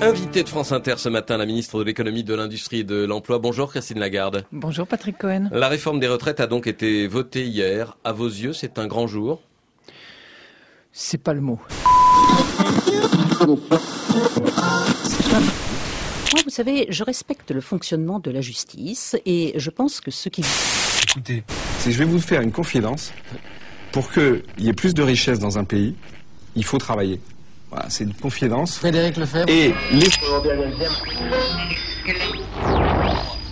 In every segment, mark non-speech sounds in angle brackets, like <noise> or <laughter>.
Invité de France Inter ce matin, la ministre de l'économie, de l'industrie et de l'emploi. Bonjour Christine Lagarde. Bonjour Patrick Cohen. La réforme des retraites a donc été votée hier. À vos yeux, c'est un grand jour? C'est pas le mot. Moi, vous savez, je respecte le fonctionnement de la justice et je pense que ce qui... Écoutez, si je vais vous faire une confidence, pour qu'il y ait plus de richesse dans un pays, il faut travailler. Voilà, c'est une confidence. Frédéric Lefebvre. Et les...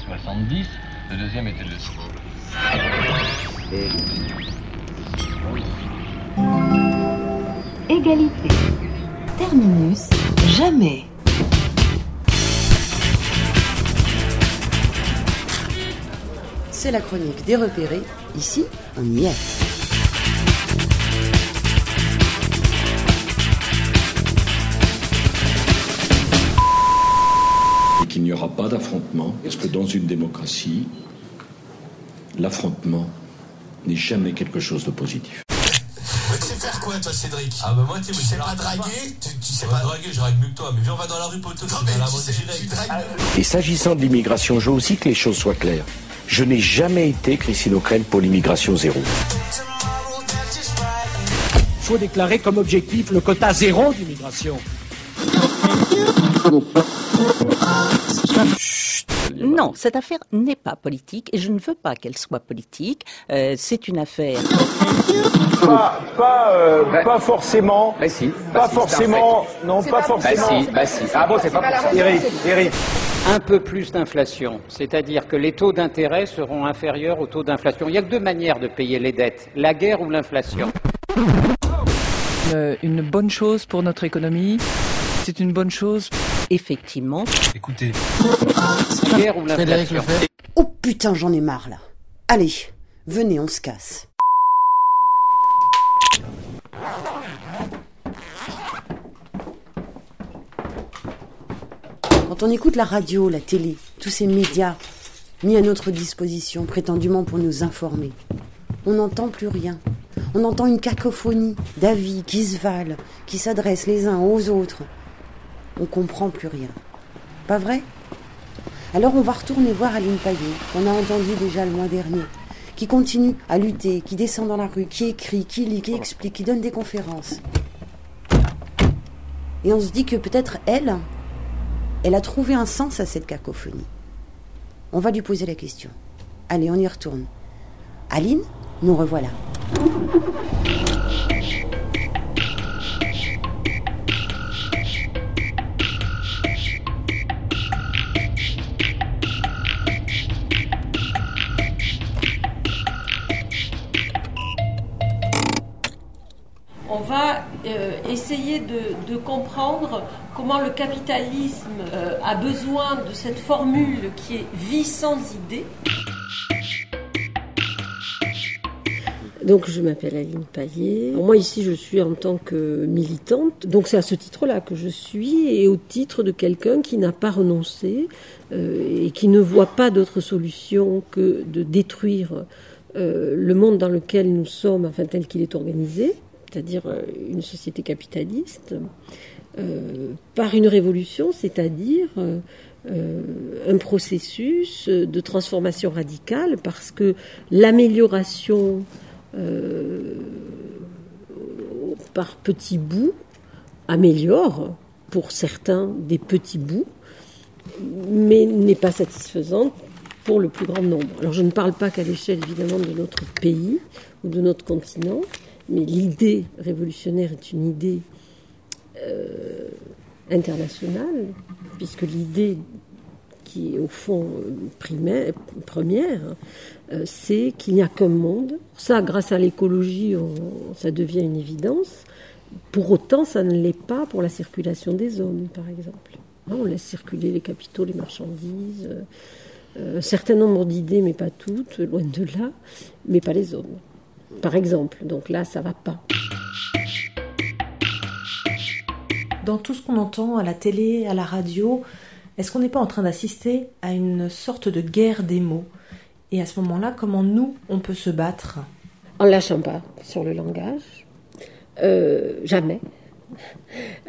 70, le deuxième était le Égalité. Terminus. Jamais. C'est la chronique des repérés. Ici, on y est. n'y aura pas d'affrontement, parce que dans une démocratie, l'affrontement n'est jamais quelque chose de positif. Tu sais faire quoi, toi, Cédric Ah bah moi, tu Tu sais pas draguer Tu, tu sais pas pas draguer, je drague mieux que toi. Mais viens, on va dans la rue, poteau. Non, mais la sais, tu dragues. Et s'agissant de l'immigration, je veux aussi que les choses soient claires. Je n'ai jamais été Christine O'Krent pour l'immigration zéro. Il faut déclarer comme objectif le quota zéro d'immigration. Non, cette affaire n'est pas politique et je ne veux pas qu'elle soit politique. Euh, c'est une affaire. Pas, pas, euh, pas forcément. Bah si. Pas forcément. Non, pas forcément. bah si. Ah bon, c'est pas pour ça. Eric, Eric. Un peu plus d'inflation, c'est-à-dire que les taux d'intérêt seront inférieurs aux taux d'inflation. Il n'y a que deux manières de payer les dettes, la guerre ou l'inflation. Euh, une bonne chose pour notre économie. C'est une bonne chose. Effectivement, Écoutez, guerre ou l'inflation. Oh putain, j'en ai marre là. Allez, venez, on se casse. Quand on écoute la radio, la télé, tous ces médias mis à notre disposition prétendument pour nous informer, on n'entend plus rien. On entend une cacophonie d'avis qui se valent, qui s'adressent les uns aux autres. On comprend plus rien. Pas vrai? Alors on va retourner voir Aline Payet, qu'on a entendu déjà le mois dernier, qui continue à lutter, qui descend dans la rue, qui écrit, qui lit, qui explique, qui donne des conférences. Et on se dit que peut-être elle, elle a trouvé un sens à cette cacophonie. On va lui poser la question. Allez, on y retourne. Aline, nous revoilà. Essayer de, comprendre comment le capitalisme euh, a besoin de cette formule qui est vie sans idée. Donc je m'appelle Aline Paillet. Moi ici je suis en tant que militante. Donc c'est à ce titre-là que je suis et au titre de quelqu'un qui n'a pas renoncé euh, et qui ne voit pas d'autre solution que de détruire euh, le monde dans lequel nous sommes, enfin tel qu'il est organisé, c'est-à-dire euh, une société capitaliste, euh, par une révolution, c'est-à-dire euh, un processus de transformation radicale, parce que l'amélioration par petits bouts améliore pour certains des petits bouts, mais n'est pas satisfaisante pour le plus grand nombre. Alors je ne parle pas qu'à l'échelle évidemment de notre pays ou de notre continent, mais l'idée révolutionnaire est une idée euh, internationale, puisque l'idée qui est au fond primaire, première, euh, c'est qu'il n'y a qu'un monde. Ça, grâce à l'écologie, ça devient une évidence. Pour autant, ça ne l'est pas pour la circulation des hommes, par exemple. On laisse circuler les capitaux, les marchandises, euh, euh, un certain nombre d'idées, mais pas toutes, loin de là, mais pas les hommes. Par exemple, donc là, ça va pas. Dans tout ce qu'on entend à la télé, à la radio, est-ce qu'on n'est pas en train d'assister à une sorte de guerre des mots? Et à ce moment-là, comment nous, on peut se battre? En lâchant pas sur le langage, euh, jamais.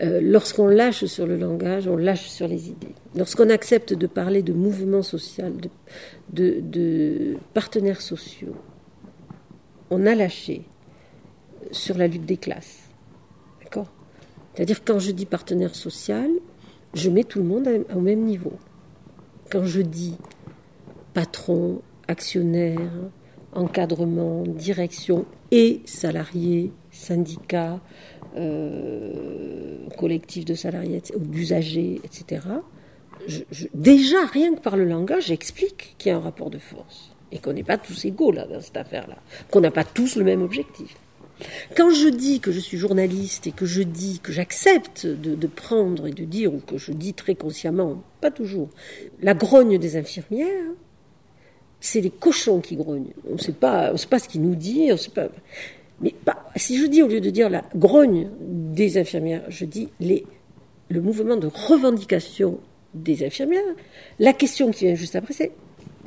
Euh, lorsqu'on lâche sur le langage, on lâche sur les idées. Lorsqu'on accepte de parler de mouvement social, de, de partenaires sociaux, on a lâché sur la lutte des classes. D'accord? C'est-à-dire quand je dis partenaire social, je mets tout le monde au même niveau. Quand je dis patron, actionnaire, encadrement, direction et salariés, syndicats, euh, collectifs de salariés d'usagers, etc. déjà, rien que par le langage, j'explique qu'il y a un rapport de force et qu'on n'est pas tous égaux là, dans cette affaire-là, qu'on n'a pas tous le même objectif. Quand je dis que je suis journaliste et que je dis que j'accepte de, prendre et de dire, ou que je dis très consciemment, pas toujours, la grogne des infirmières, c'est les cochons qui grognent. On ne sait pas, sait pas ce qu'ils nous disent, on sait pas. Mais si je dis au lieu de dire la grogne des infirmières, je dis le mouvement de revendication des infirmières, la question qui vient juste après, c'est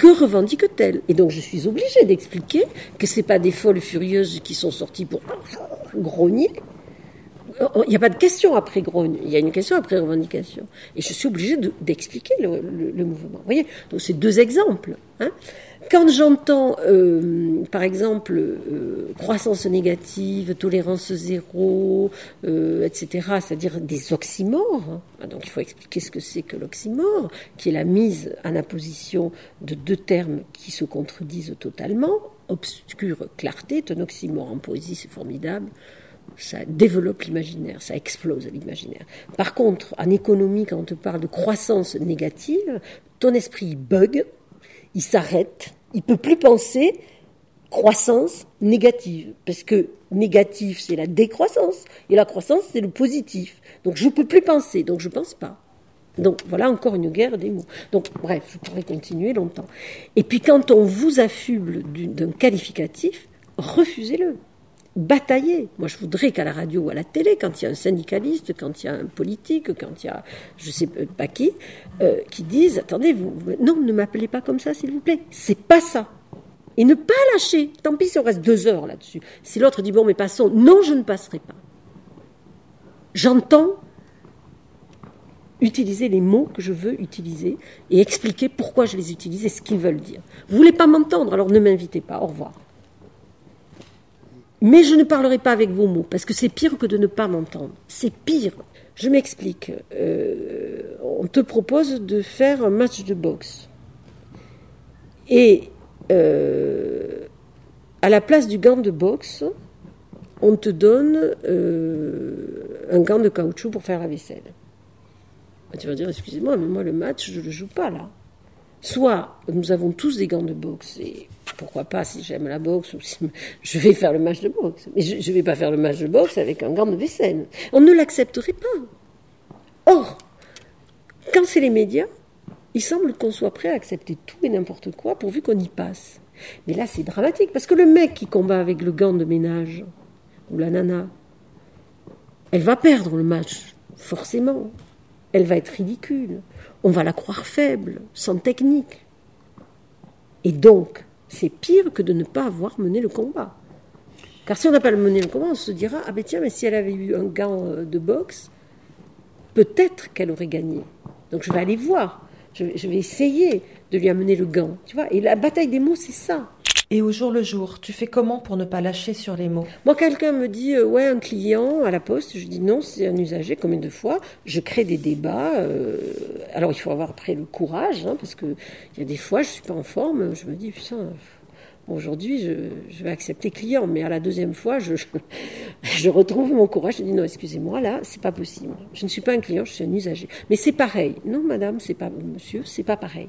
que revendique-t-elle? Et donc je suis obligée d'expliquer que ce pas des folles furieuses qui sont sorties pour <laughs> grogner. Il n'y a pas de question après grogne, il y a une question après revendication. Et je suis obligée d'expliquer le, le, mouvement. Vous voyez? Donc c'est deux exemples. Hein quand j'entends, euh, par exemple, euh, croissance négative, tolérance zéro, euh, etc., c'est-à-dire des oxymores, hein, donc il faut expliquer ce que c'est que l'oxymore, qui est la mise en apposition de deux termes qui se contredisent totalement. Obscure clarté est un oxymore en poésie, c'est formidable ça développe l'imaginaire, ça explose l'imaginaire. Par contre, en économie, quand on te parle de croissance négative, ton esprit bug, il s'arrête, il peut plus penser croissance négative, parce que négatif c'est la décroissance et la croissance c'est le positif. Donc je ne peux plus penser, donc je ne pense pas. Donc voilà encore une guerre des mots. Donc bref, je pourrais continuer longtemps. Et puis quand on vous affuble d'un qualificatif, refusez-le batailler. Moi, je voudrais qu'à la radio ou à la télé, quand il y a un syndicaliste, quand il y a un politique, quand il y a je ne sais pas qui, euh, qui disent attendez, vous, non, ne m'appelez pas comme ça, s'il vous plaît. C'est pas ça. Et ne pas lâcher. Tant pis si on reste deux heures là-dessus. Si l'autre dit bon, mais passons. Non, je ne passerai pas. J'entends utiliser les mots que je veux utiliser et expliquer pourquoi je les utilise et ce qu'ils veulent dire. Vous voulez pas m'entendre, alors ne m'invitez pas. Au revoir. Mais je ne parlerai pas avec vos mots, parce que c'est pire que de ne pas m'entendre. C'est pire. Je m'explique. Euh, on te propose de faire un match de boxe. Et euh, à la place du gant de boxe, on te donne euh, un gant de caoutchouc pour faire la vaisselle. Tu vas dire, excusez-moi, mais moi le match, je ne le joue pas là. Soit nous avons tous des gants de boxe et pourquoi pas si j'aime la boxe ou si <laughs> je vais faire le match de boxe. Mais je ne vais pas faire le match de boxe avec un gant de vaisselle. On ne l'accepterait pas. Or, quand c'est les médias, il semble qu'on soit prêt à accepter tout et n'importe quoi pourvu qu'on y passe. Mais là, c'est dramatique parce que le mec qui combat avec le gant de ménage ou la nana, elle va perdre le match, forcément. Elle va être ridicule on va la croire faible, sans technique. Et donc, c'est pire que de ne pas avoir mené le combat. Car si on n'a pas mené le combat, on se dira Ah ben tiens, mais si elle avait eu un gant euh, de boxe, peut-être qu'elle aurait gagné. Donc je vais aller voir. Je vais, essayer de lui amener le gant. Tu vois Et la bataille des mots, c'est ça. Et au jour le jour, tu fais comment pour ne pas lâcher sur les mots? Moi, quelqu'un me dit, euh, ouais, un client à la poste, je dis non, c'est un usager, combien de fois Je crée des débats. Euh, alors, il faut avoir après le courage, hein, parce qu'il y a des fois, je suis pas en forme, je me dis, putain, aujourd'hui, je, vais accepter client, mais à la deuxième fois, je, <laughs> je, retrouve mon courage, je dis non, excusez-moi, là, c'est pas possible. Je ne suis pas un client, je suis un usager. Mais c'est pareil. Non, madame, c'est pas, monsieur, c'est pas pareil.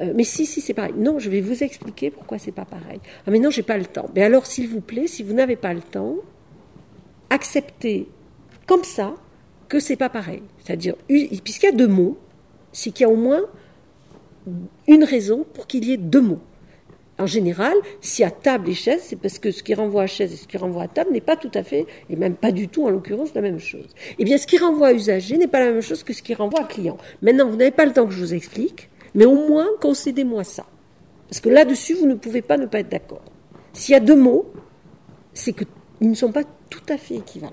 Euh, mais si, si, c'est pareil. Non, je vais vous expliquer pourquoi c'est pas pareil. Ah, mais non, j'ai pas le temps. Mais alors, s'il vous plaît, si vous n'avez pas le temps, acceptez comme ça que c'est pas pareil. C'est-à-dire, puisqu'il y a deux mots, c'est qu'il y a au moins une raison pour qu'il y ait deux mots. En général, si à table et chaise, c'est parce que ce qui renvoie à chaise et ce qui renvoie à table n'est pas tout à fait, et même pas du tout en l'occurrence, la même chose. Eh bien, ce qui renvoie à usager n'est pas la même chose que ce qui renvoie à client. Maintenant, vous n'avez pas le temps que je vous explique. Mais au moins, concédez-moi ça. Parce que là-dessus, vous ne pouvez pas ne pas être d'accord. S'il y a deux mots, c'est qu'ils ne sont pas tout à fait équivalents.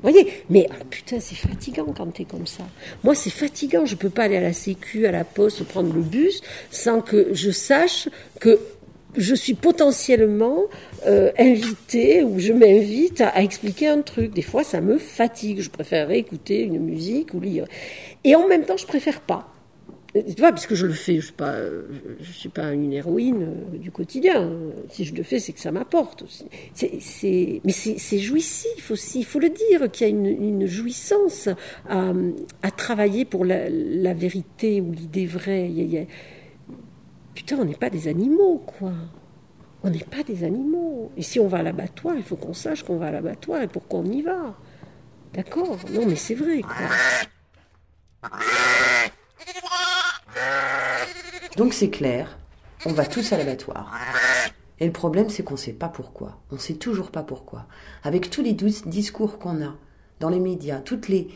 voyez Mais ah, putain, c'est fatigant quand t'es comme ça. Moi, c'est fatigant. Je peux pas aller à la Sécu, à la Poste, prendre le bus sans que je sache que je suis potentiellement euh, invitée ou je m'invite à, expliquer un truc. Des fois, ça me fatigue. Je préfère écouter une musique ou lire. Et en même temps, je préfère pas. Tu vois, puisque je le fais, je ne suis, pas, une héroïne euh, du quotidien. Si je le fais, c'est que ça m'apporte aussi. Mais c'est jouissif aussi, il faut le dire, qu'il y a une, jouissance à, travailler pour la, vérité ou l'idée vraie. Putain, on n'est pas des animaux, quoi. On n'est pas des animaux. Et si on va à l'abattoir, il faut qu'on sache qu'on va à l'abattoir et pourquoi on y va. D'accord? Non, mais c'est vrai, quoi. Donc c'est clair, on va tous à l'abattoir. Et le problème, c'est qu'on ne sait pas pourquoi. On ne sait toujours pas pourquoi. Avec tous les discours qu'on a dans les médias, toutes les,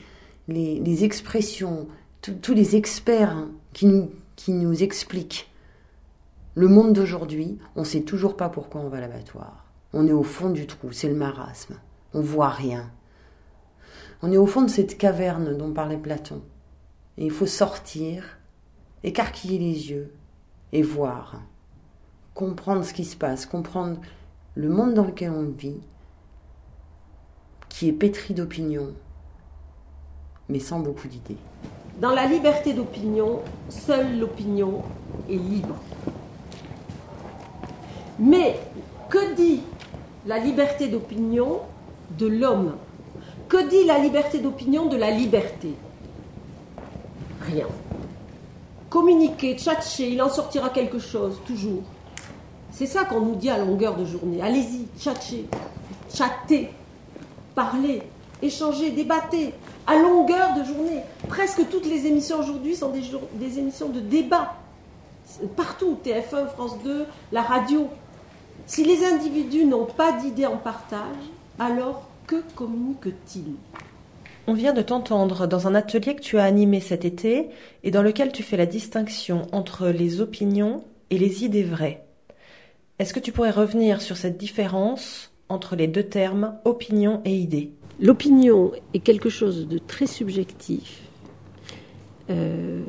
les, expressions, tous les experts hein, qui, nous, qui nous expliquent le monde d'aujourd'hui, on ne sait toujours pas pourquoi on va à l'abattoir. On est au fond du trou, c'est le marasme. On voit rien. On est au fond de cette caverne dont parlait Platon. Et il faut sortir écarquiller les yeux et voir, comprendre ce qui se passe, comprendre le monde dans lequel on vit, qui est pétri d'opinions, mais sans beaucoup d'idées. Dans la liberté d'opinion, seule l'opinion est libre. Mais que dit la liberté d'opinion de l'homme? Que dit la liberté d'opinion de la liberté? Rien communiquer, tchatcher, il en sortira quelque chose, toujours. C'est ça qu'on nous dit à longueur de journée. Allez-y, tchatcher, chatter, parler, échanger, débattre, à longueur de journée. Presque toutes les émissions aujourd'hui sont des, des émissions de débat. Partout, TF1, France 2, la radio. Si les individus n'ont pas d'idées en partage, alors que communiquent-ils? On vient de t'entendre dans un atelier que tu as animé cet été et dans lequel tu fais la distinction entre les opinions et les idées vraies. Est-ce que tu pourrais revenir sur cette différence entre les deux termes opinion et idée? L'opinion est quelque chose de très subjectif euh,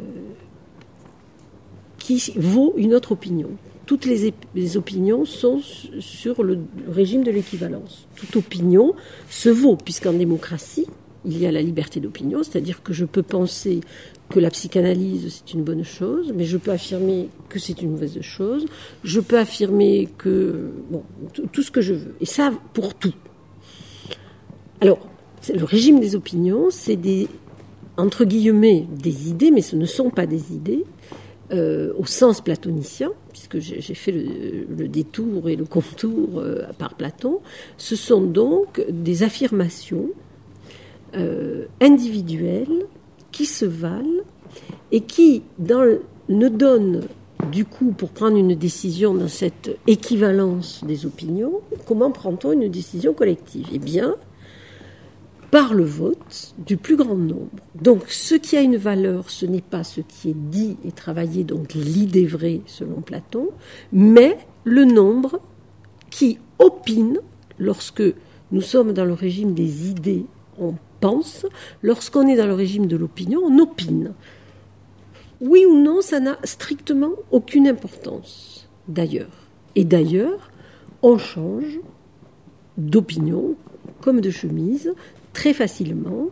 qui vaut une autre opinion. Toutes les, les opinions sont sur le régime de l'équivalence. Toute opinion se vaut, puisqu'en démocratie, il y a la liberté d'opinion, c'est-à-dire que je peux penser que la psychanalyse c'est une bonne chose, mais je peux affirmer que c'est une mauvaise chose. Je peux affirmer que bon tout ce que je veux, et ça pour tout. Alors le régime des opinions, c'est des entre guillemets des idées, mais ce ne sont pas des idées. Euh, au sens platonicien, puisque j'ai fait le, détour et le contour euh, par Platon, ce sont donc des affirmations euh, individuelles qui se valent et qui dans, ne donnent du coup, pour prendre une décision dans cette équivalence des opinions, comment prend-on une décision collective? Eh bien, par le vote du plus grand nombre. Donc, ce qui a une valeur, ce n'est pas ce qui est dit et travaillé, donc l'idée vraie selon Platon, mais le nombre qui opine lorsque nous sommes dans le régime des idées, on pense, lorsqu'on est dans le régime de l'opinion, on opine. Oui ou non, ça n'a strictement aucune importance, d'ailleurs. Et d'ailleurs, on change d'opinion comme de chemise très facilement,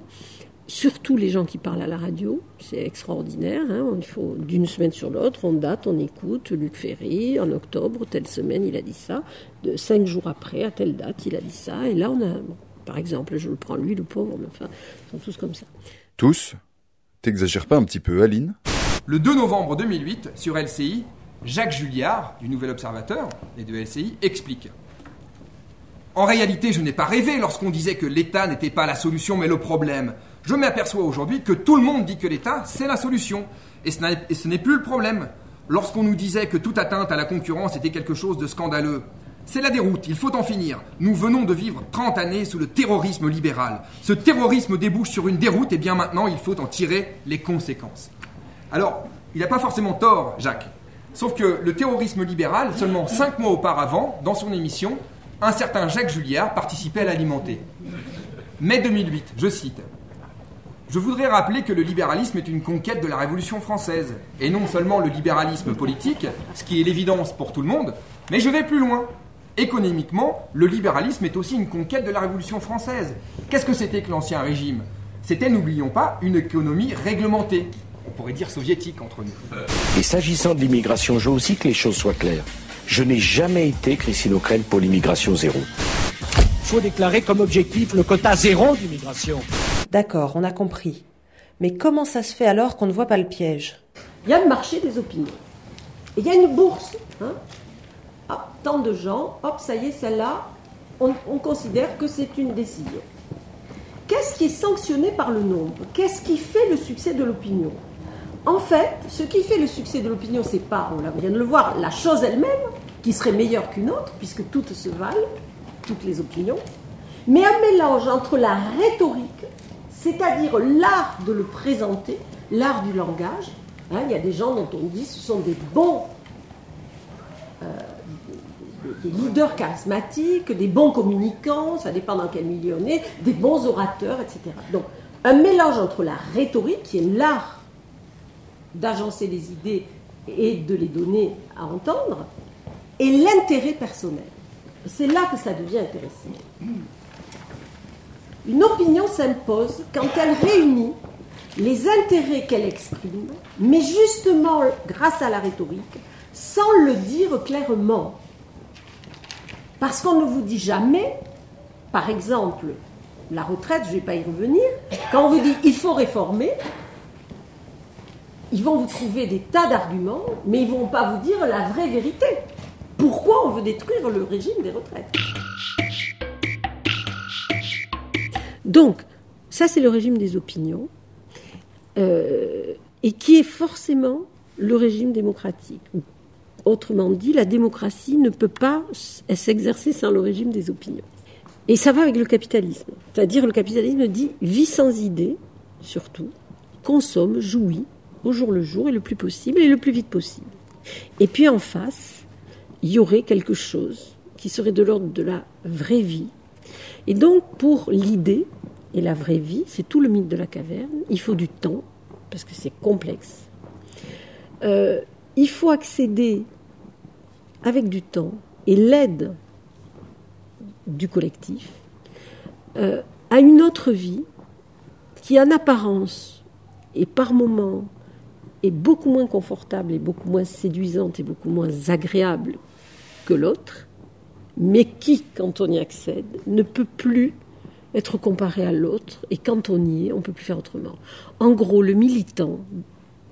surtout les gens qui parlent à la radio, c'est extraordinaire. Hein. d'une semaine sur l'autre, on date, on écoute. Luc Ferry, en octobre, telle semaine, il a dit ça. De cinq jours après, à telle date, il a dit ça. Et là, on a par exemple. Je le prends lui, le pauvre, mais enfin, ils sont tous comme ça. Tous T'exagères pas un petit peu, Aline? Le 2 novembre 2008, sur LCI, Jacques Julliard, du Nouvel Observateur et de LCI, explique. En réalité, je n'ai pas rêvé lorsqu'on disait que l'État n'était pas la solution mais le problème. Je m'aperçois aujourd'hui que tout le monde dit que l'État, c'est la solution. Et ce n'est plus le problème. Lorsqu'on nous disait que toute atteinte à la concurrence était quelque chose de scandaleux, c'est la déroute, il faut en finir. Nous venons de vivre 30 années sous le terrorisme libéral. Ce terrorisme débouche sur une déroute et bien maintenant il faut en tirer les conséquences. Alors, il n'a pas forcément tort, Jacques. Sauf que le terrorisme libéral, seulement 5 mois auparavant, dans son émission, un certain Jacques Julliard participait à l'alimenter. Mai 2008, je cite. Je voudrais rappeler que le libéralisme est une conquête de la Révolution française, et non seulement le libéralisme politique, ce qui est l'évidence pour tout le monde, mais je vais plus loin. Économiquement, le libéralisme est aussi une conquête de la Révolution française. Qu'est-ce que c'était que l'ancien régime? C'était, n'oublions pas, une économie réglementée. On pourrait dire soviétique entre nous. Et s'agissant de l'immigration, je veux aussi que les choses soient claires. Je n'ai jamais été Christine O'Crane pour l'immigration zéro. Il faut déclarer comme objectif le quota zéro d'immigration. D'accord, on a compris. Mais comment ça se fait alors qu'on ne voit pas le piège? Il y a le marché des opinions. Et il y a une bourse. Hein tant de gens, hop, ça y est, celle-là, on, on considère que c'est une décision. Qu'est-ce qui est sanctionné par le nombre? Qu'est-ce qui fait le succès de l'opinion? En fait, ce qui fait le succès de l'opinion, c'est pas, on vient de le voir, la chose elle-même, qui serait meilleure qu'une autre, puisque toutes se valent, toutes les opinions, mais un mélange entre la rhétorique, c'est-à-dire l'art de le présenter, l'art du langage. Hein, il y a des gens dont on dit ce sont des bons euh, des leaders charismatiques, des bons communicants, ça dépend dans quel milieu on est, des bons orateurs, etc. Donc, un mélange entre la rhétorique, qui est l'art d'agencer les idées et de les donner à entendre, et l'intérêt personnel. C'est là que ça devient intéressant. Une opinion s'impose quand elle réunit les intérêts qu'elle exprime, mais justement grâce à la rhétorique, sans le dire clairement. Parce qu'on ne vous dit jamais, par exemple, la retraite, je ne vais pas y revenir, quand on vous dit il faut réformer, ils vont vous trouver des tas d'arguments, mais ils ne vont pas vous dire la vraie vérité. Pourquoi on veut détruire le régime des retraites? Donc, ça c'est le régime des opinions, euh, et qui est forcément le régime démocratique. Autrement dit, la démocratie ne peut pas s'exercer sans le régime des opinions. Et ça va avec le capitalisme. C'est-à-dire le capitalisme dit vit sans idées, surtout, consomme, jouit, au jour le jour et le plus possible et le plus vite possible. Et puis en face, il y aurait quelque chose qui serait de l'ordre de la vraie vie. Et donc pour l'idée et la vraie vie, c'est tout le mythe de la caverne, il faut du temps, parce que c'est complexe. Euh, il faut accéder avec du temps et l'aide du collectif euh, à une autre vie qui en apparence et par moments est beaucoup moins confortable et beaucoup moins séduisante et beaucoup moins agréable que l'autre, mais qui, quand on y accède, ne peut plus être comparé à l'autre, et quand on y est, on ne peut plus faire autrement. En gros, le militant,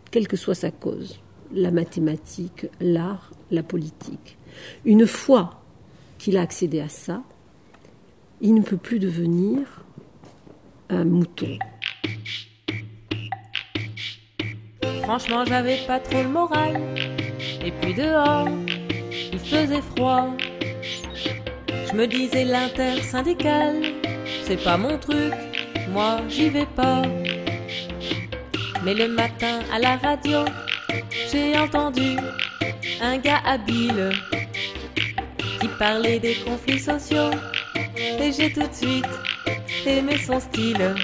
quelle que soit sa cause, la mathématique, l'art, la politique. Une fois qu'il a accédé à ça, il ne peut plus devenir un mouton. Franchement, j'avais pas trop le moral. Et puis dehors, il faisait froid. Je me disais l'intersyndicale, c'est pas mon truc, moi j'y vais pas. Mais le matin à la radio, j'ai entendu un gars habile qui parlait des conflits sociaux et j'ai tout de suite aimé son style.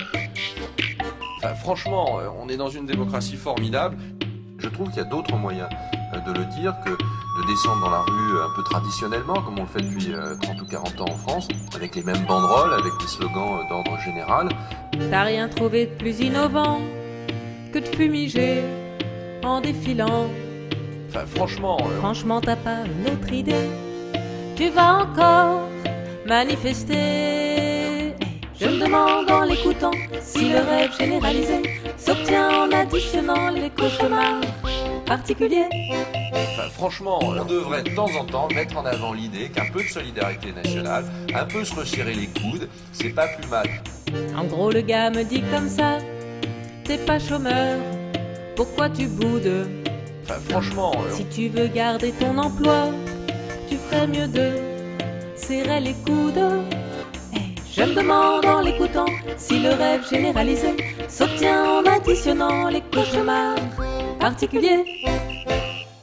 franchement, euh, on est dans une démocratie formidable. Je trouve qu'il y a d'autres moyens euh, de le dire que de descendre dans la rue un peu traditionnellement, comme on le fait depuis 30 euh, ou 40 ans en France, avec les mêmes banderoles, avec des slogans d'ordre général. T'as rien trouvé de plus innovant que de fumiger en défilant. Enfin, franchement. Euh, franchement, t'as pas une autre idée. Tu vas encore manifester. Je me demande en l'écoutant si le rêve généralisé s'obtient en additionnant les cauchemars particuliers. Enfin, franchement, on devrait de temps en temps mettre en avant l'idée qu'un peu de solidarité nationale, un peu se resserrer les coudes, c'est pas plus mal. En gros, le gars me dit comme ça T'es pas chômeur, pourquoi tu boudes Enfin, franchement. Euh, si tu veux garder ton emploi, tu ferais mieux de serrer les coudes. Et je me demande en l'écoutant si le rêve généralisé s'obtient en additionnant les cauchemars particuliers.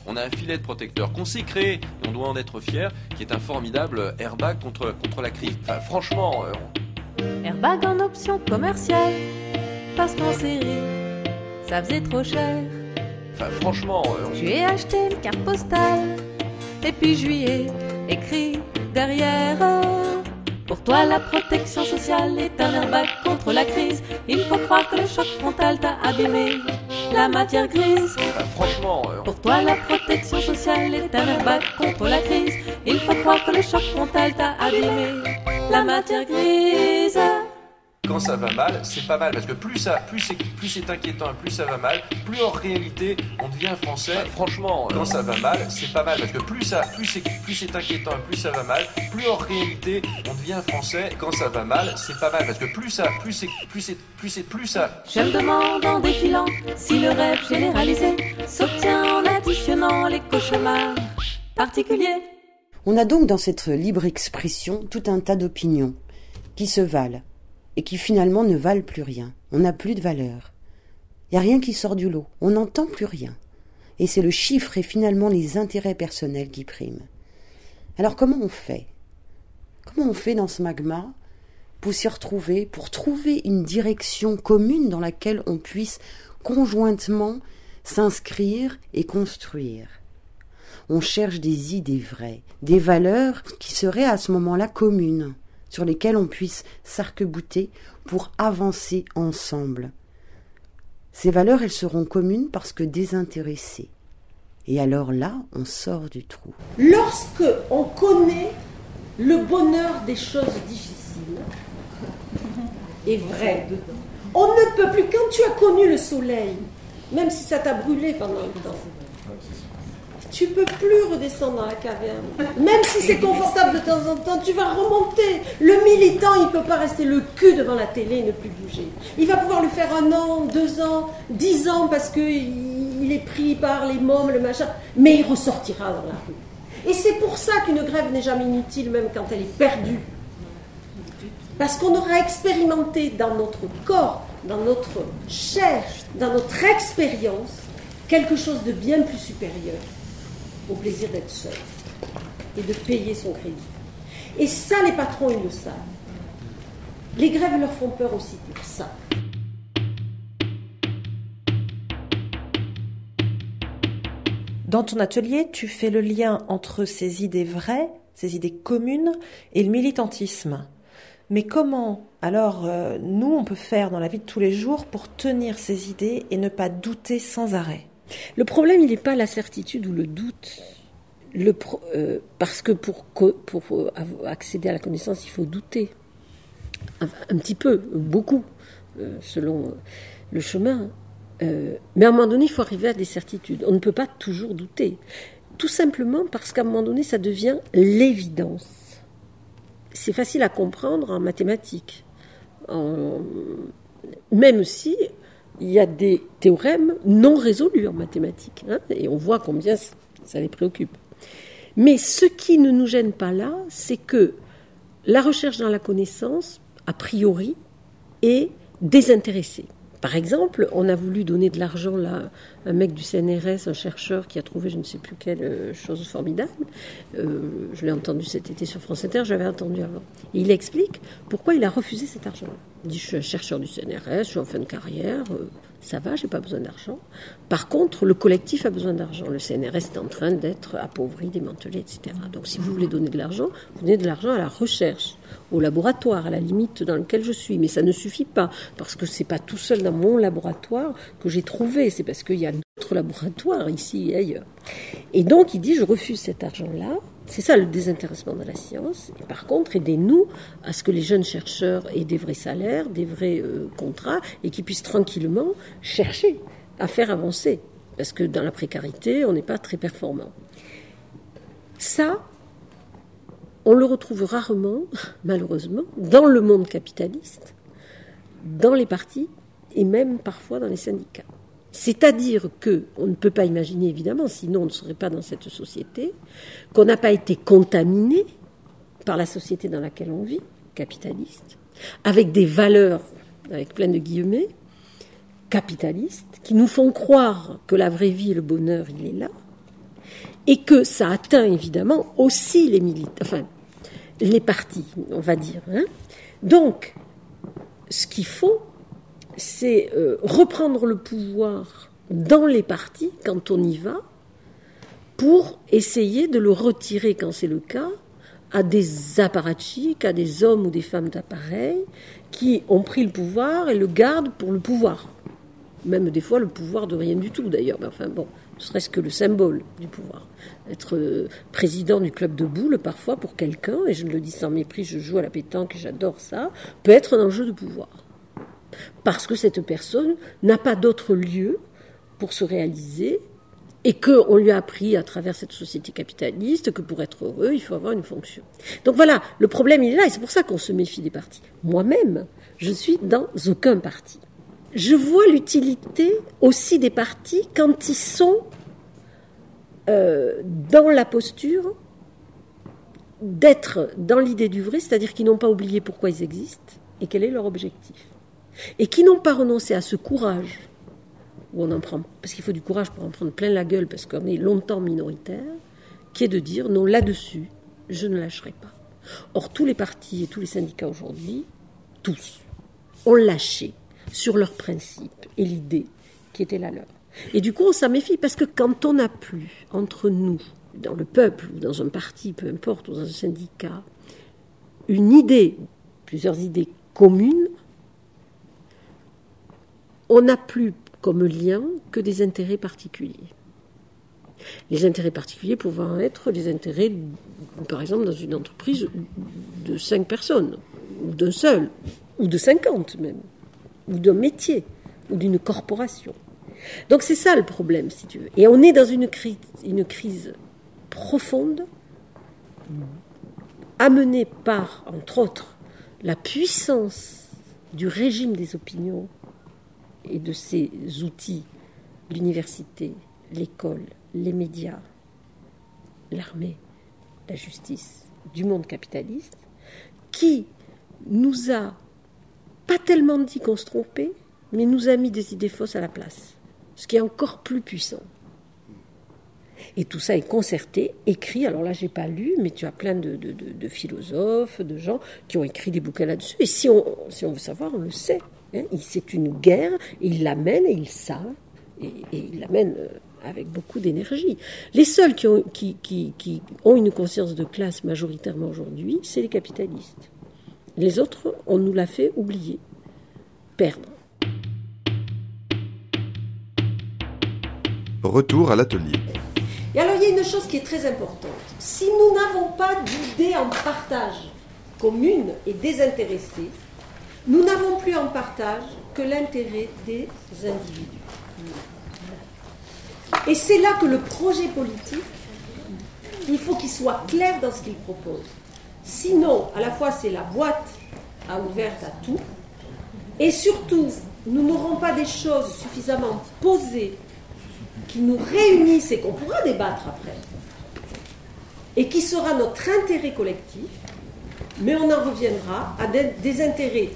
On a un filet de protecteur qu'on s'est créé, et on doit en être fier, qui est un formidable airbag contre, contre la crise. Enfin, franchement, euh, Airbag en option commerciale, parce qu'en série, ça faisait trop cher. Enfin, franchement, euh, Je lui ai acheté une carte postale, et puis je lui ai écrit derrière. Pour toi, la protection sociale est un airbag contre la crise. Il faut croire que le choc frontal t'a abîmé la matière grise. enfin, franchement, euh, Pour toi, la protection sociale est un airbag contre la crise. Il faut croire que le choc frontal t'a abîmé la matière grise. Quand ça va mal, c'est pas mal parce que plus ça, plus c'est, plus c'est inquiétant, et plus ça va mal, plus en réalité on devient français. Franchement, quand ça va mal, c'est pas mal parce que plus ça, plus c'est, plus c'est inquiétant, et plus ça va mal, plus en réalité on devient français. Quand ça va mal, c'est pas mal parce que plus ça, plus c'est, plus c'est, plus c'est, plus ça. Je me demande en défilant si le rêve généralisé s'obtient en additionnant les cauchemars particuliers. On a donc dans cette libre expression tout un tas d'opinions qui se valent et qui finalement ne valent plus rien. On n'a plus de valeur. Il n'y a rien qui sort du lot. On n'entend plus rien. Et c'est le chiffre et finalement les intérêts personnels qui priment. Alors comment on fait? Comment on fait dans ce magma pour s'y retrouver, pour trouver une direction commune dans laquelle on puisse conjointement s'inscrire et construire? On cherche des idées vraies, des valeurs qui seraient à ce moment-là communes, sur lesquelles on puisse s'arc-bouter pour avancer ensemble. Ces valeurs, elles seront communes parce que désintéressées. Et alors là, on sort du trou. Lorsque on connaît le bonheur des choses difficiles et vraies, on ne peut plus, quand tu as connu le soleil, même si ça t'a brûlé pendant un temps, tu peux plus redescendre dans la caverne. Même si c'est confortable de temps en temps, tu vas remonter. Le militant, il ne peut pas rester le cul devant la télé et ne plus bouger. Il va pouvoir le faire un an, deux ans, dix ans parce qu'il est pris par les mômes, le machin, mais il ressortira dans la rue. Et c'est pour ça qu'une grève n'est jamais inutile, même quand elle est perdue. Parce qu'on aura expérimenté dans notre corps, dans notre chair, dans notre expérience, quelque chose de bien plus supérieur au plaisir d'être seul et de payer son crédit. Et ça, les patrons, ils le savent. Les grèves leur font peur aussi pour ça. Dans ton atelier, tu fais le lien entre ces idées vraies, ces idées communes et le militantisme. Mais comment, alors, euh, nous, on peut faire dans la vie de tous les jours pour tenir ces idées et ne pas douter sans arrêt? Le problème, il n'est pas la certitude ou le doute. Euh, parce que pour, euh, accéder à la connaissance, il faut douter. Un, petit peu, beaucoup, euh, selon le chemin. Mais à un moment donné, il faut arriver à des certitudes. On ne peut pas toujours douter. Tout simplement parce qu'à un moment donné, ça devient l'évidence. C'est facile à comprendre en mathématiques. Même si il y a des théorèmes non résolus en mathématiques. hein, et on voit combien ça les préoccupe. Mais ce qui ne nous gêne pas là, c'est que la recherche dans la connaissance, a priori, est désintéressée. Par exemple, on a voulu donner de l'argent là, à un mec du CNRS, un chercheur qui a trouvé je ne sais plus quelle euh, chose formidable. Euh, je l'ai entendu cet été sur France Inter, j'avais entendu avant. Il explique pourquoi il a refusé cet argent. Il dit Je suis un chercheur du CNRS, je suis en fin de carrière, euh, ça va, j'ai pas besoin d'argent. Par contre, le collectif a besoin d'argent. Le CNRS est en train d'être appauvri, démantelé, etc. Donc, si vous voulez donner de l'argent, vous donnez de l'argent à la recherche, au laboratoire, à la limite dans lequel je suis. Mais ça ne suffit pas, parce que c'est pas tout seul dans mon laboratoire que j'ai trouvé. C'est parce qu'il y a d'autres laboratoires ici et ailleurs. Et donc, il dit je refuse cet argent-là. C'est ça le désintéressement de la science. Par contre, aidez-nous à ce que les jeunes chercheurs aient des vrais salaires, des vrais euh, contrats, et qu'ils puissent tranquillement chercher à faire avancer. Parce que dans la précarité, on n'est pas très performant. Ça, on le retrouve rarement, <laughs> malheureusement, dans le monde capitaliste, dans les partis et même parfois dans les syndicats. C'est-à-dire que on ne peut pas imaginer, évidemment, sinon on ne serait pas dans cette société, qu'on n'a pas été contaminé par la société dans laquelle on vit, capitaliste, avec des valeurs, avec plein de guillemets, capitalistes, qui nous font croire que la vraie vie et le bonheur, il est là, et que ça atteint évidemment aussi les militaires, enfin, les partis, on va dire. hein. Donc, ce qu'il faut, c'est euh, reprendre le pouvoir dans les partis quand on y va, pour essayer de le retirer quand c'est le cas à des apparatchiks, à des hommes ou des femmes d'appareil qui ont pris le pouvoir et le gardent pour le pouvoir. Même des fois le pouvoir de rien du tout d'ailleurs, mais enfin bon, ce serait-ce que le symbole du pouvoir. Être euh, président du club de boules parfois pour quelqu'un, et je ne le dis sans mépris, je joue à la pétanque et j'adore ça, peut être un enjeu de pouvoir. Parce que cette personne n'a pas d'autre lieu pour se réaliser et qu'on lui a appris à travers cette société capitaliste que pour être heureux, il faut avoir une fonction. Donc voilà, le problème il est là, et c'est pour ça qu'on se méfie des partis. Moi-même, je suis dans aucun parti. Je vois l'utilité aussi des partis quand ils sont euh, dans la posture d'être dans l'idée du vrai, c'est-à-dire qu'ils n'ont pas oublié pourquoi ils existent et quel est leur objectif. Et qui n'ont pas renoncé à ce courage où on en prend, parce qu'il faut du courage pour en prendre plein la gueule, parce qu'on est longtemps minoritaire, qui est de dire non, là-dessus, je ne lâcherai pas. Or, tous les partis et tous les syndicats aujourd'hui, tous, ont lâché sur leurs principes et l'idée qui était la leur. Et du coup, on s'en méfie, parce que quand on n'a plus entre nous, dans le peuple ou dans un parti, peu importe, ou dans un syndicat, une idée, plusieurs idées communes, on n'a plus comme lien que des intérêts particuliers. Les intérêts particuliers pouvant être les intérêts, par exemple, dans une entreprise de cinq personnes, ou d'un seul, ou de cinquante même, ou d'un métier, ou d'une corporation. Donc c'est ça le problème, si tu veux. Et on est dans une crise, une crise profonde, amenée par, entre autres, la puissance du régime des opinions et de ces outils, l'université, l'école, les médias, l'armée, la justice, du monde capitaliste, qui nous a pas tellement dit qu'on se trompait, mais nous a mis des idées fausses à la place, ce qui est encore plus puissant. Et tout ça est concerté, écrit. Alors là, j'ai pas lu, mais tu as plein de, philosophes, de gens qui ont écrit des bouquins là-dessus. Et si on veut savoir, on le sait. Hein, c'est une guerre, et ils l'amènent, et ils savent, et, ils l'amènent euh, avec beaucoup d'énergie. Les seuls qui ont, qui, qui, ont une conscience de classe majoritairement aujourd'hui, c'est les capitalistes. Les autres, on nous l'a fait oublier, perdre. Retour à l'atelier. Et alors, il y a une chose qui est très importante. Si nous n'avons pas d'idées en partage commune et désintéressée, nous n'avons plus en partage que l'intérêt des individus. Et c'est là que le projet politique, il faut qu'il soit clair dans ce qu'il propose. Sinon, à la fois, c'est la boîte à ouverte à tout, et surtout, nous n'aurons pas des choses suffisamment posées qui nous réunissent et qu'on pourra débattre après, et qui sera notre intérêt collectif, mais on en reviendra à des intérêts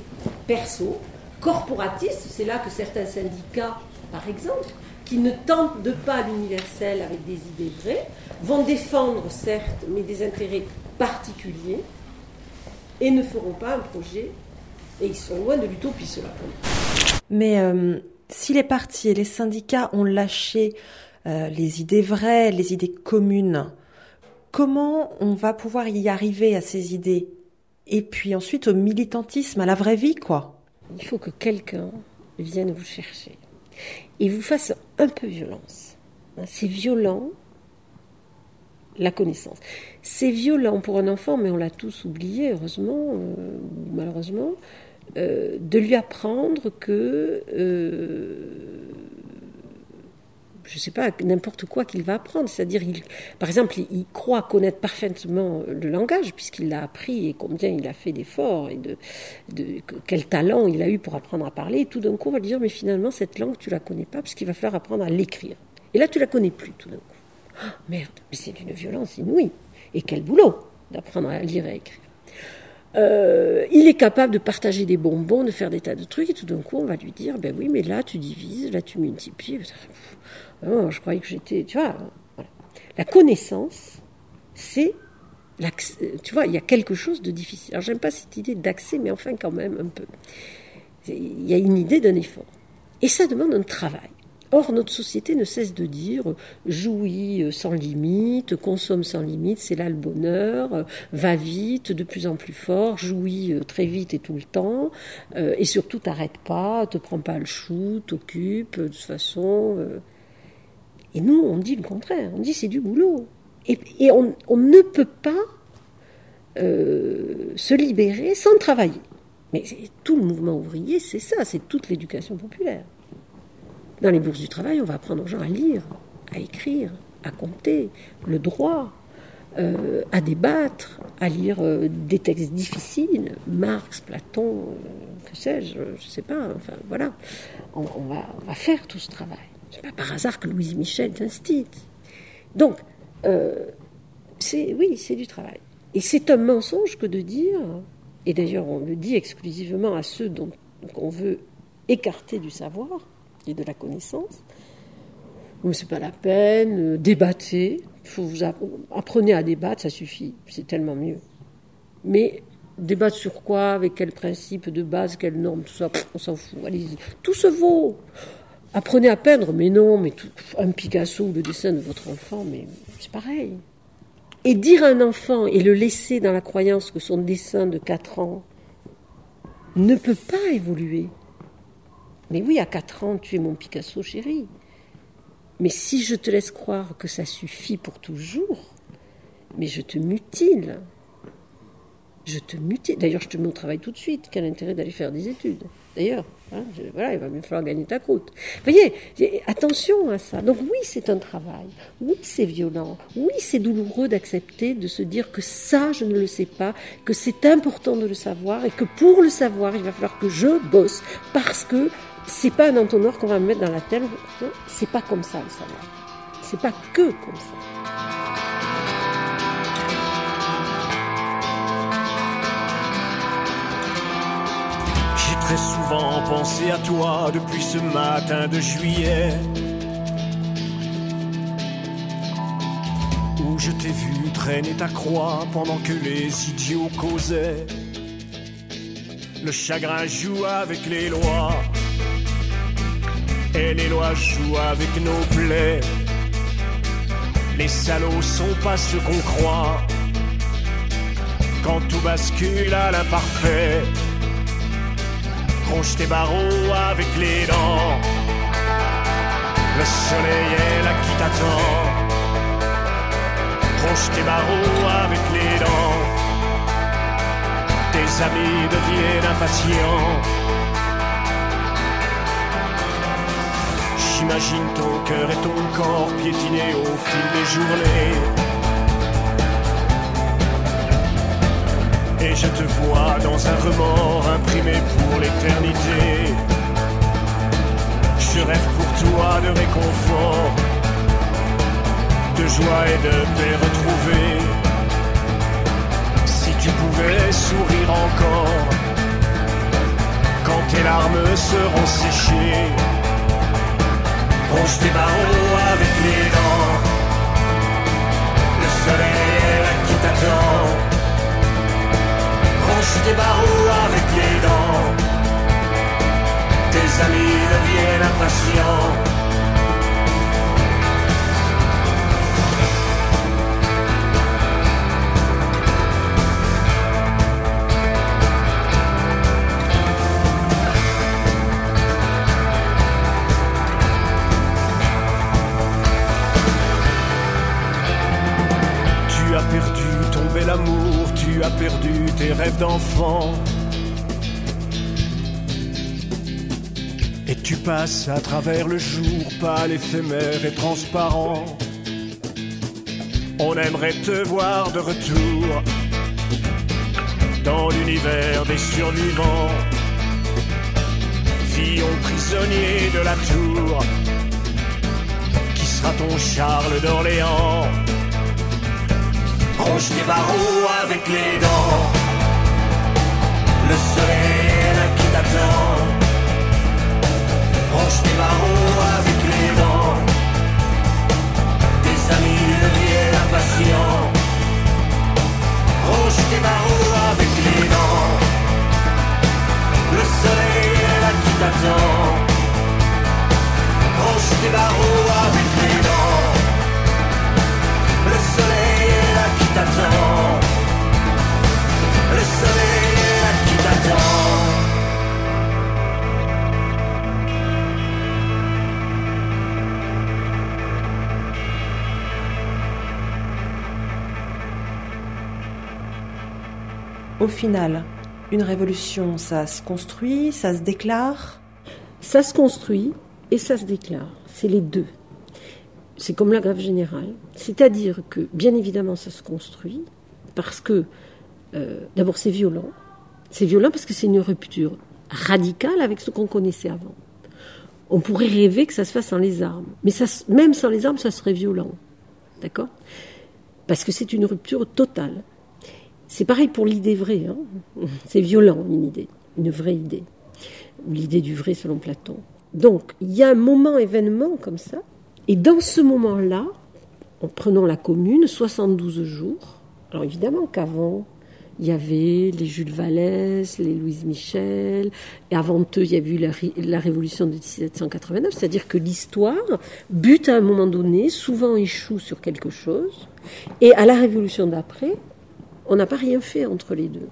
perso, corporatiste, c'est là que certains syndicats, par exemple, qui ne tentent de pas l'universel avec des idées vraies, vont défendre, certes, mais des intérêts particuliers, et ne feront pas un projet, et ils sont loin de l'utopie, cela. Mais euh, si les partis et les syndicats ont lâché euh, les idées vraies, les idées communes, comment on va pouvoir y arriver à ces idées et puis ensuite au militantisme, à la vraie vie, quoi. Il faut que quelqu'un vienne vous chercher et vous fasse un peu violence. C'est violent, la connaissance. C'est violent pour un enfant, mais on l'a tous oublié, heureusement, euh, malheureusement, euh, de lui apprendre que euh, je ne sais pas, n'importe quoi qu'il va apprendre. C'est-à-dire, par exemple, il, croit connaître parfaitement le langage, puisqu'il l'a appris et combien il a fait d'efforts et de, quel talent il a eu pour apprendre à parler. Et tout d'un coup, on va lui dire, mais finalement, cette langue, tu la connais pas, puisqu'il va falloir apprendre à l'écrire. Et là, tu la connais plus, tout d'un coup. Oh, merde, mais c'est d'une violence inouïe. Et quel boulot d'apprendre à lire et à écrire. Euh, il est capable de partager des bonbons, de faire des tas de trucs, et tout d'un coup, on va lui dire, ben oui, mais là, tu divises, là, tu multiplies. Oh, je croyais que j'étais, tu vois. La connaissance, c'est, tu vois, il y a quelque chose de difficile. Alors, j'aime pas cette idée d'accès, mais enfin, quand même, un peu. Il y a une idée d'un effort. Et ça demande un travail. Or, notre société ne cesse de dire jouis sans limite, consomme sans limite, c'est là le bonheur, va vite, de plus en plus fort, jouis très vite et tout le temps, euh, et surtout t'arrête pas, te prends pas le chou, t'occupe, de toute façon. Et nous, on dit le contraire, on dit c'est du boulot. Et, on, ne peut pas euh, se libérer sans travailler. Mais tout le mouvement ouvrier, c'est ça, c'est toute l'éducation populaire. Dans les bourses du travail, on va apprendre aux gens à lire, à écrire, à compter, le droit, euh, à débattre, à lire euh, des textes difficiles, Marx, Platon, que sais-je, je ne sais pas, enfin voilà. On va faire tout ce travail. C'est pas par hasard que Louise Michel est. Donc, euh, c'est oui, c'est du travail. Et c'est un mensonge que de dire, et d'ailleurs on le dit exclusivement à ceux dont on veut écarter du savoir et de la connaissance, mais c'est pas la peine, euh, débattez, faut vous app- apprenez à débattre, ça suffit, c'est tellement mieux. Mais débattre sur quoi, avec quels principes de base, quelles normes, tout ça, on s'en fout, allez-y. Tout se vaut. Apprenez à peindre, mais non, mais un Picasso ou le dessin de votre enfant, mais c'est pareil. Et dire à un enfant et le laisser dans la croyance que son dessin de 4 ans ne peut pas évoluer. Mais oui, à 4 ans, tu es mon Picasso chéri. Mais si je te laisse croire que ça suffit pour toujours, mais je te mutile. Je te mutile. D'ailleurs, je te mets au travail tout de suite. Quel intérêt d'aller faire des études? D'ailleurs, hein, voilà, il va me falloir gagner ta croûte. Vous voyez, attention à ça. Donc oui, c'est un travail. Oui, c'est violent. Oui, c'est douloureux d'accepter, de se dire que ça, je ne le sais pas, que c'est important de le savoir et que pour le savoir, il va falloir que je bosse parce que c'est pas un entonnoir qu'on va me mettre dans la tête. C'est pas comme ça le savoir. C'est pas que comme ça. Très souvent pensé à toi depuis ce matin de juillet. Où je t'ai vu traîner ta croix pendant que les idiots causaient. Le chagrin joue avec les lois. Et les lois jouent avec nos plaies. Les salauds sont pas ce qu'on croit. Quand tout bascule à l'imparfait. Ronge tes barreaux avec les dents. Le soleil est là qui t'attend. Ronge tes barreaux avec les dents. Tes amis deviennent impatients. J'imagine ton cœur et ton corps piétinés au fil des journées. Et je te vois dans un remords imprimé pour l'éternité. Je rêve pour toi de réconfort, de joie et de paix retrouvée. Si tu pouvais sourire encore, quand tes larmes seront séchées, ronge tes barreaux avec les dents. Le soleil est là qui t'attend. Ronge tes barreaux avec les dents. Tes amis deviennent impatients. Tu as perdu ton bel amour, tu as perdu tes rêves d'enfant. Et tu passes à travers le jour, pâle, éphémère et transparent. On aimerait te voir de retour dans l'univers des survivants. Fillon prisonnier de la tour, qui sera ton Charles d'Orléans Roche tes barreaux avec les dents. Le soleil est là qui t'attend. Roche tes barreaux avec les dents. Tes amis deviennent impatients. Roche tes barreaux avec les dents. Le soleil est là qui t'attend. Roche tes barreaux avec les dents. Au final, une révolution, ça se construit, ça se déclare? Ça se construit et ça se déclare. C'est les deux. C'est comme la grève générale. C'est-à-dire que, bien évidemment, ça se construit parce que, euh, d'abord, c'est violent. C'est violent parce que c'est une rupture radicale avec ce qu'on connaissait avant. On pourrait rêver que ça se fasse sans les armes. Mais ça, même sans les armes, ça serait violent. D'accord? Parce que c'est une rupture totale. C'est pareil pour l'idée vraie. Hein. <laughs> c'est violent, une idée, une vraie idée. Ou l'idée du vrai selon Platon. Donc, il y a un moment événement comme ça. Et dans ce moment-là, en prenant la commune, 72 jours, alors évidemment qu'avant, il y avait les Jules Vallès, les Louise Michel, et avant eux, il y a eu la, révolution de 1789, c'est-à-dire que l'histoire bute à un moment donné, souvent échoue sur quelque chose, et à la révolution d'après, on n'a pas rien fait entre les deux.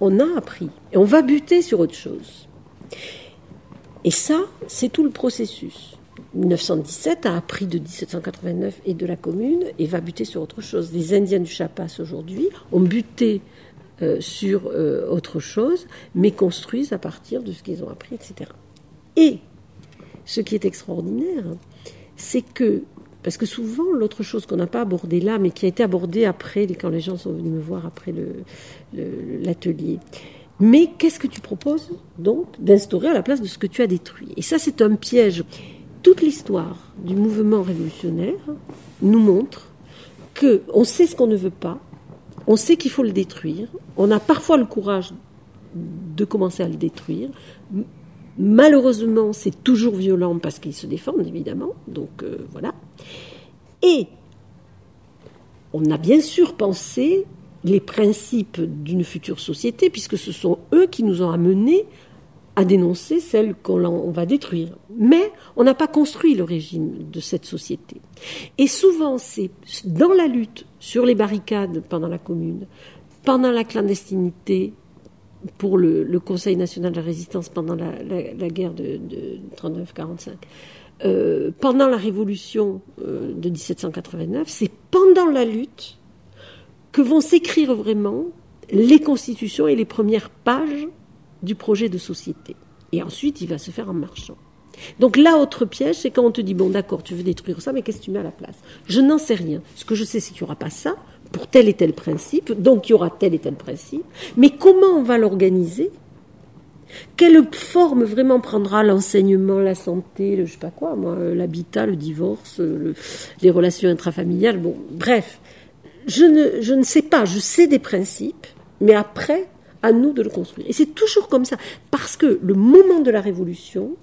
On a appris, et on va buter sur autre chose. Et ça, c'est tout le processus. 1917 a appris de 1789 et de la Commune et va buter sur autre chose. Les Indiens du Chapas aujourd'hui ont buté euh, sur euh, autre chose, mais construisent à partir de ce qu'ils ont appris, etc. Et ce qui est extraordinaire, c'est que, parce que souvent, l'autre chose qu'on n'a pas abordée là, mais qui a été abordée après, quand les gens sont venus me voir après l'atelier, mais qu'est-ce que tu proposes donc d'instaurer à la place de ce que tu as détruit? Et ça, c'est un piège toute l'histoire du mouvement révolutionnaire nous montre que on sait ce qu'on ne veut pas, on sait qu'il faut le détruire, on a parfois le courage de commencer à le détruire. Malheureusement, c'est toujours violent parce qu'ils se défendent, évidemment. Donc euh, voilà. Et on a bien sûr pensé les principes d'une future société, puisque ce sont eux qui nous ont amenés à dénoncer celle qu'on va détruire. Mais on n'a pas construit le régime de cette société. Et souvent, c'est dans la lutte sur les barricades pendant la Commune, pendant la clandestinité, pour le, Conseil national de la résistance pendant la, guerre de, 39-45, euh, pendant la révolution euh, de 1789, c'est pendant la lutte que vont s'écrire vraiment les constitutions et les premières pages du projet de société. Et ensuite, il va se faire en marchant. Donc là, autre piège, c'est quand on te dit, bon d'accord, tu veux détruire ça, mais qu'est-ce que tu mets à la place? Je n'en sais rien. Ce que je sais, c'est qu'il n'y aura pas ça, pour tel et tel principe, donc il y aura tel et tel principe. Mais comment on va l'organiser? Quelle forme vraiment prendra l'enseignement, la santé, le je sais pas quoi, moi, l'habitat, le divorce, les relations intrafamiliales, bon, bref. Je ne, je ne sais pas, je sais des principes, mais après, à nous de le construire. Et c'est toujours comme ça, parce que le moment de la révolution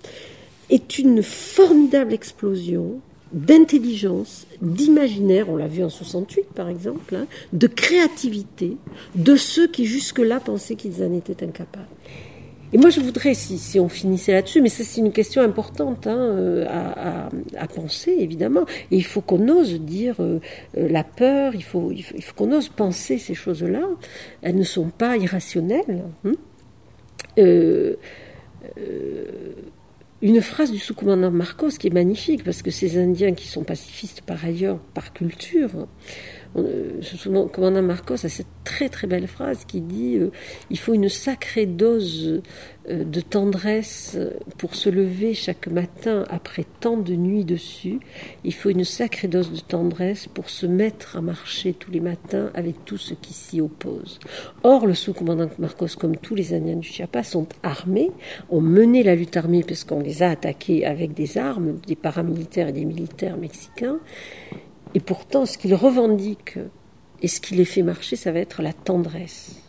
est une formidable explosion d'intelligence, d'imaginaire, on l'a vu en 68 par exemple, hein, de créativité de ceux qui jusque-là pensaient qu'ils en étaient incapables. Et moi, je voudrais, si, on finissait là-dessus, mais c'est une question importante hein, euh, à, penser, évidemment. Et il faut qu'on ose dire euh, euh, la peur, il faut, il faut, qu'on ose penser ces choses-là. Elles ne sont pas irrationnelles. Hein. une phrase du sous-commandant Marcos qui est magnifique, parce que ces Indiens qui sont pacifistes par ailleurs, par culture, le commandant Marcos a cette très très belle phrase qui dit euh, il faut une sacrée dose euh, de tendresse pour se lever chaque matin après tant de nuits dessus. Il faut une sacrée dose de tendresse pour se mettre à marcher tous les matins avec tout ce qui s'y oppose. Or, le sous-commandant Marcos, comme tous les Indiens du Chiapas, sont armés, ont mené la lutte armée parce qu'on les a attaqués avec des armes, des paramilitaires et des militaires mexicains. Et pourtant, ce qu'il revendique et ce qui les fait marcher, ça va être la tendresse.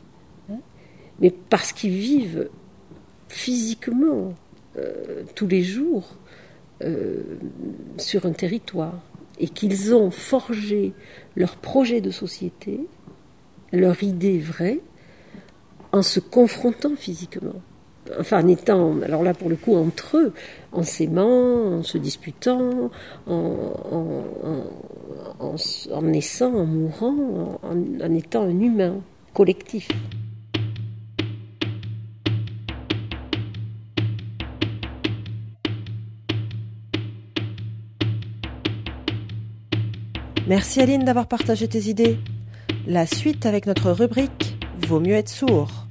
Mais parce qu'ils vivent physiquement euh, tous les jours euh, sur un territoire et qu'ils ont forgé leur projet de société, leur idée vraie, en se confrontant physiquement enfin en étant, alors là pour le coup, entre eux, en s'aimant, en se disputant, en, naissant, en mourant, en, étant un humain collectif. Merci Aline d'avoir partagé tes idées. La suite avec notre rubrique vaut mieux être sourd.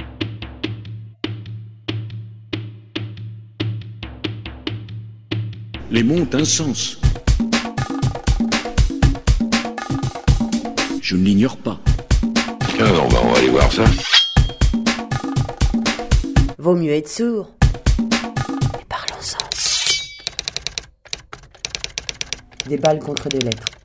Les mots ont un sens. Je ne l'ignore pas. Alors, bah, on va aller voir ça. Vaut mieux être sourd. Et parlons-en. Des balles contre des lettres.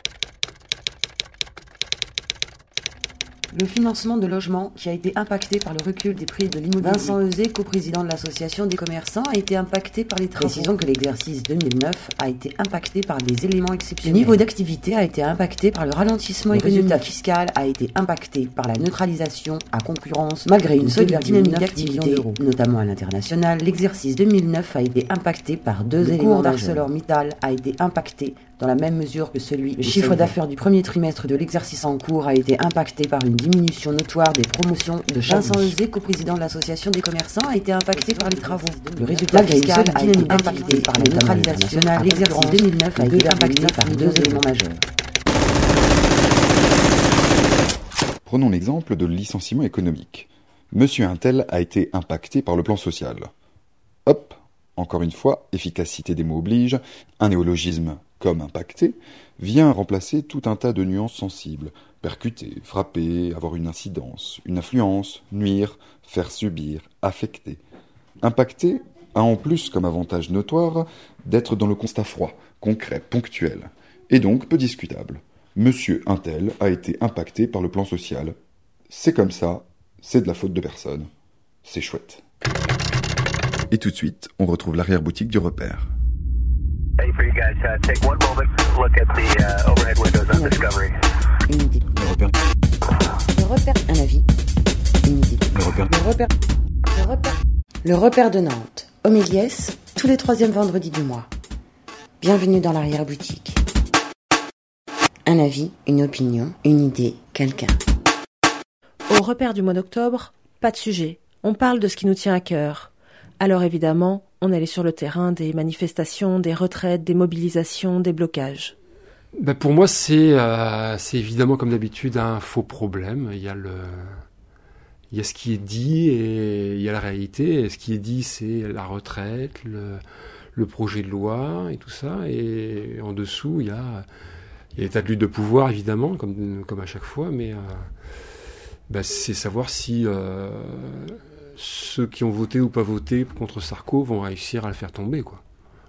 Le financement de logements qui a été impacté par le recul des prix de l'immobilier. Vincent Eusé, coprésident de l'association des commerçants, a été impacté par les travaux. Précisons que l'exercice 2009 a été impacté par des éléments exceptionnels. Le niveau d'activité a été impacté par le ralentissement économique. Le résultat fiscal a été impacté par la neutralisation à concurrence malgré une solide dynamique d'activité, notamment à l'international. L'exercice 2009 a été impacté par deux éléments. Le cours d'ArcelorMittal a été impacté dans la même mesure que celui. Le chiffre d'affaires du premier trimestre de l'exercice en cours a été impacté par une diminution notoire des promotions de Vincent Eusé, coprésident de l'association des commerçants, a été impacté par les travaux. Le résultat fiscal a été impacté par la neutralisation nationale. L'exercice 2009 a été impacté par deux éléments majeurs. Prenons l'exemple de licenciement économique. Monsieur Intel a été impacté par le plan social. Hop, encore une fois, efficacité des mots oblige, un néologisme comme impacté vient remplacer tout un tas de nuances sensibles, percuter, frapper, avoir une incidence, une influence, nuire, faire subir, affecter. Impacter a en plus comme avantage notoire d'être dans le constat froid, concret, ponctuel, et donc peu discutable. Monsieur Intel a été impacté par le plan social. C'est comme ça, c'est de la faute de personne. C'est chouette. Et tout de suite, on retrouve l'arrière-boutique du repère. Le repère. Le repère. Un avis. Une idée. Le repère. Le repère. Le repère. Le repère de Nantes. Homéliès, tous les troisièmes vendredis du mois. Bienvenue dans l'arrière-boutique. Un avis, une opinion, une idée, quelqu'un. Au repère du mois d'octobre, pas de sujet. On parle de ce qui nous tient à cœur. Alors évidemment, on allait sur le terrain des manifestations, des retraites, des mobilisations, des blocages. Ben pour moi, c'est euh, c'est évidemment comme d'habitude un faux problème. Il y a le il y a ce qui est dit et il y a la réalité. Ce qui est dit, c'est la retraite, le, projet de loi et tout ça. Et en dessous, il y a il y a l'état de lutte de pouvoir évidemment, comme comme à chaque fois, mais euh, ben c'est savoir si euh, ceux qui ont voté ou pas voté contre Sarko vont réussir à le faire tomber, quoi.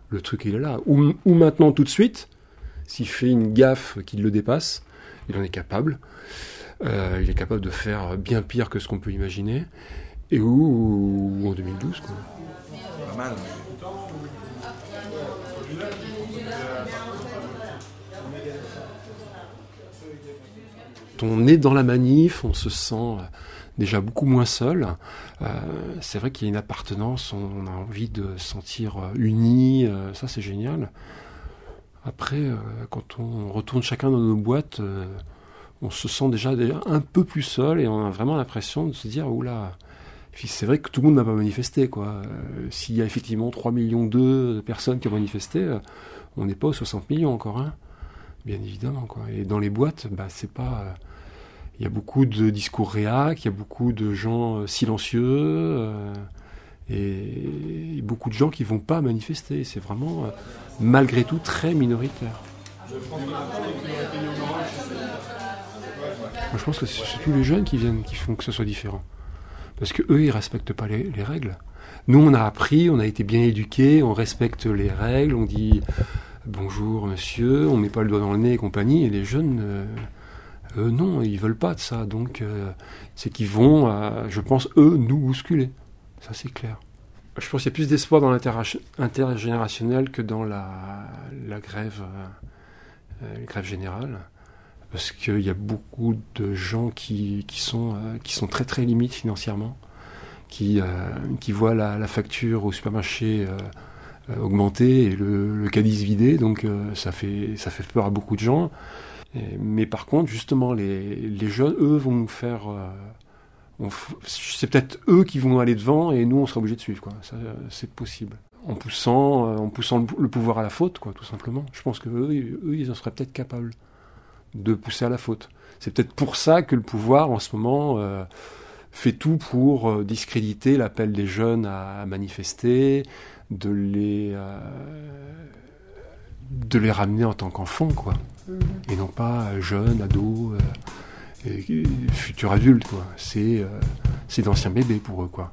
Le truc, il est là. Ou, maintenant, tout de suite, s'il fait une gaffe qui le dépasse, il en est capable. Euh, il est capable de faire bien pire que ce qu'on peut imaginer. Et ou, en 2012, quoi. Pas mal. On est dans la manif, on se sent déjà beaucoup moins seul. Euh, c'est vrai qu'il y a une appartenance, on, a envie de se sentir euh, unis, euh, ça c'est génial. Après, quand on retourne chacun dans nos boîtes, on se sent déjà, un peu plus seul et on a vraiment l'impression de se dire, oula, c'est vrai que tout le monde n'a pas manifesté. quoi. S'il y a effectivement 3 millions de personnes qui ont manifesté, on n'est pas aux 60 millions encore, hein, bien évidemment. Quoi. Et dans les boîtes, bah, c'est pas il y a beaucoup de discours réac, il y a beaucoup de gens euh, silencieux euh, et, beaucoup de gens qui vont pas manifester. C'est vraiment, euh, malgré tout, très minoritaire. je pense que c'est surtout les jeunes qui viennent qui font que ce soit différent. Parce que eux, ils respectent pas les, règles. Nous, on a appris, on a été bien éduqués, on respecte les règles, on dit bonjour monsieur, on met pas le doigt dans le nez et compagnie, et les jeunes eux, non, ils veulent pas de ça. Donc, euh, c'est qu'ils vont, euh, je pense, eux, nous bousculer. Ça, c'est clair. Je pense qu'il y a plus d'espoir dans l'intergénérationnel que dans la, grève, euh, générale. Parce qu'il y a beaucoup de gens qui, sont, très très limites financièrement, qui, voient la, facture au supermarché augmenter et le, le caddie vider. Donc, ça fait peur à beaucoup de gens mais par contre, justement, les, les, jeunes, eux, vont nous faire. Euh, c'est peut-être eux qui vont aller devant et nous, on sera obligé de suivre. C'est possible. En poussant, euh, en poussant le, pouvoir à la faute, quoi, tout simplement. Je pense que eux, ils en seraient peut-être capables de pousser à la faute. C'est peut-être pour ça que le pouvoir, en ce moment, euh, fait tout pour discréditer l'appel des jeunes à manifester, de les, de les ramener en tant qu'enfants, quoi. Mhm. Et non pas jeunes, ados, euh, et- et futurs adultes, quoi. C'est euh, c'est d'anciens bébés pour eux, quoi.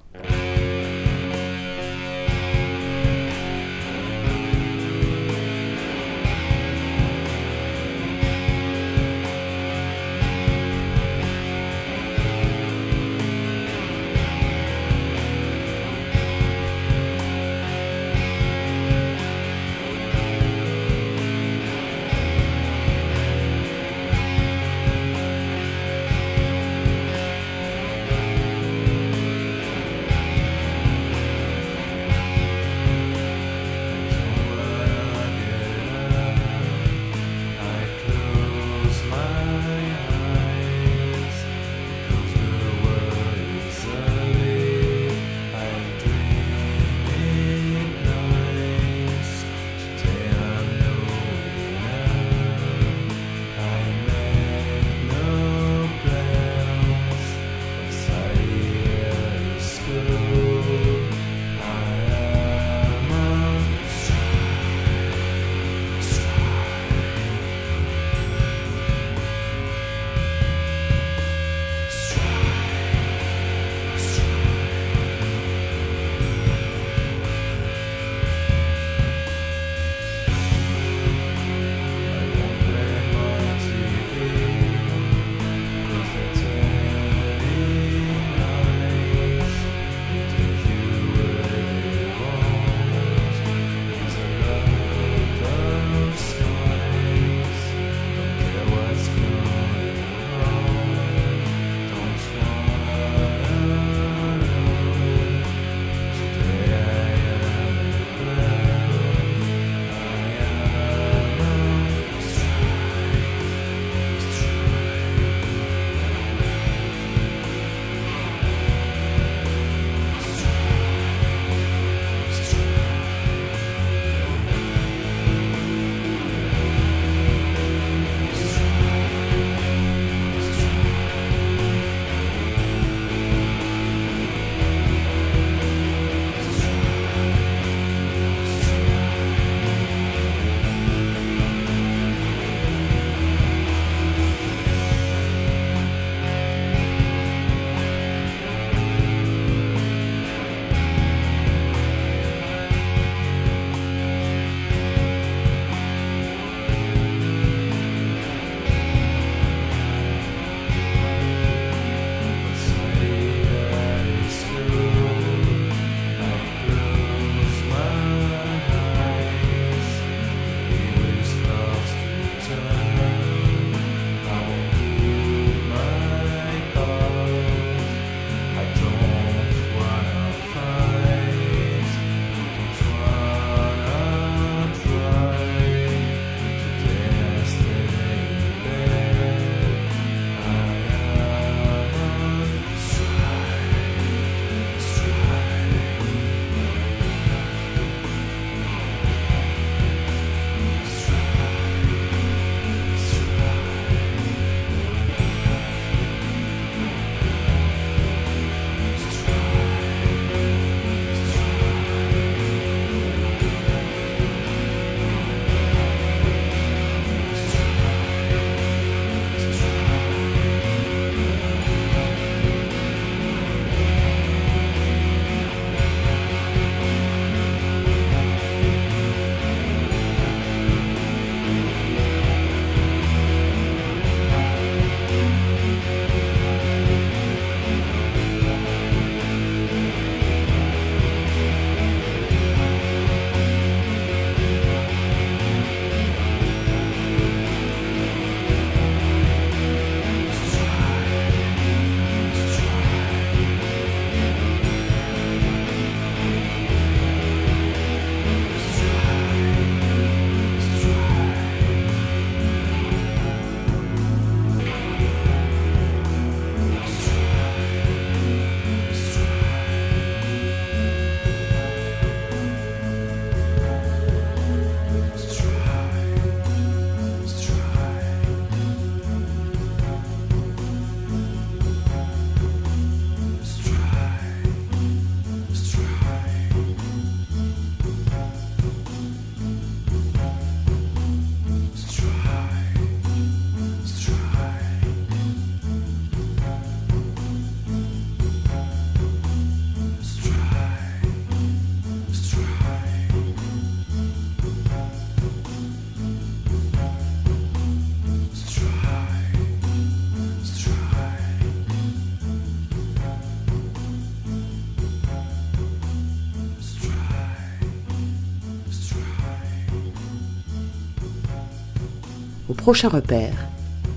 Prochain repère,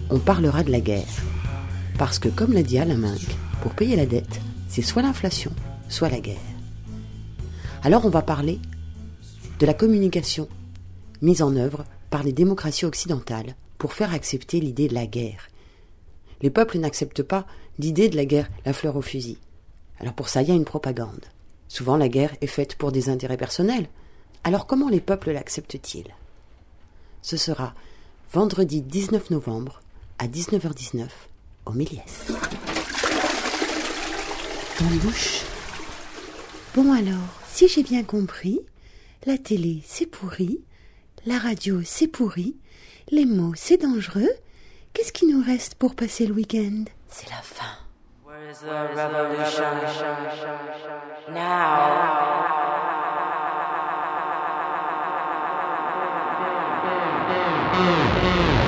on parlera de la guerre. Parce que, comme l'a dit Alain Minck, pour payer la dette, c'est soit l'inflation, soit la guerre. Alors on va parler de la communication mise en œuvre par les démocraties occidentales pour faire accepter l'idée de la guerre. Les peuples n'acceptent pas l'idée de la guerre, la fleur au fusil. Alors pour ça, il y a une propagande. Souvent, la guerre est faite pour des intérêts personnels. Alors comment les peuples l'acceptent-ils? Ce sera vendredi 19 novembre à 19h19 au Méliès. Bouche. Bon alors, si j'ai bien compris, la télé c'est pourri, la radio c'est pourri, les mots c'est dangereux. Qu'est-ce qui nous reste pour passer le week-end? C'est la fin. Mm-hmm.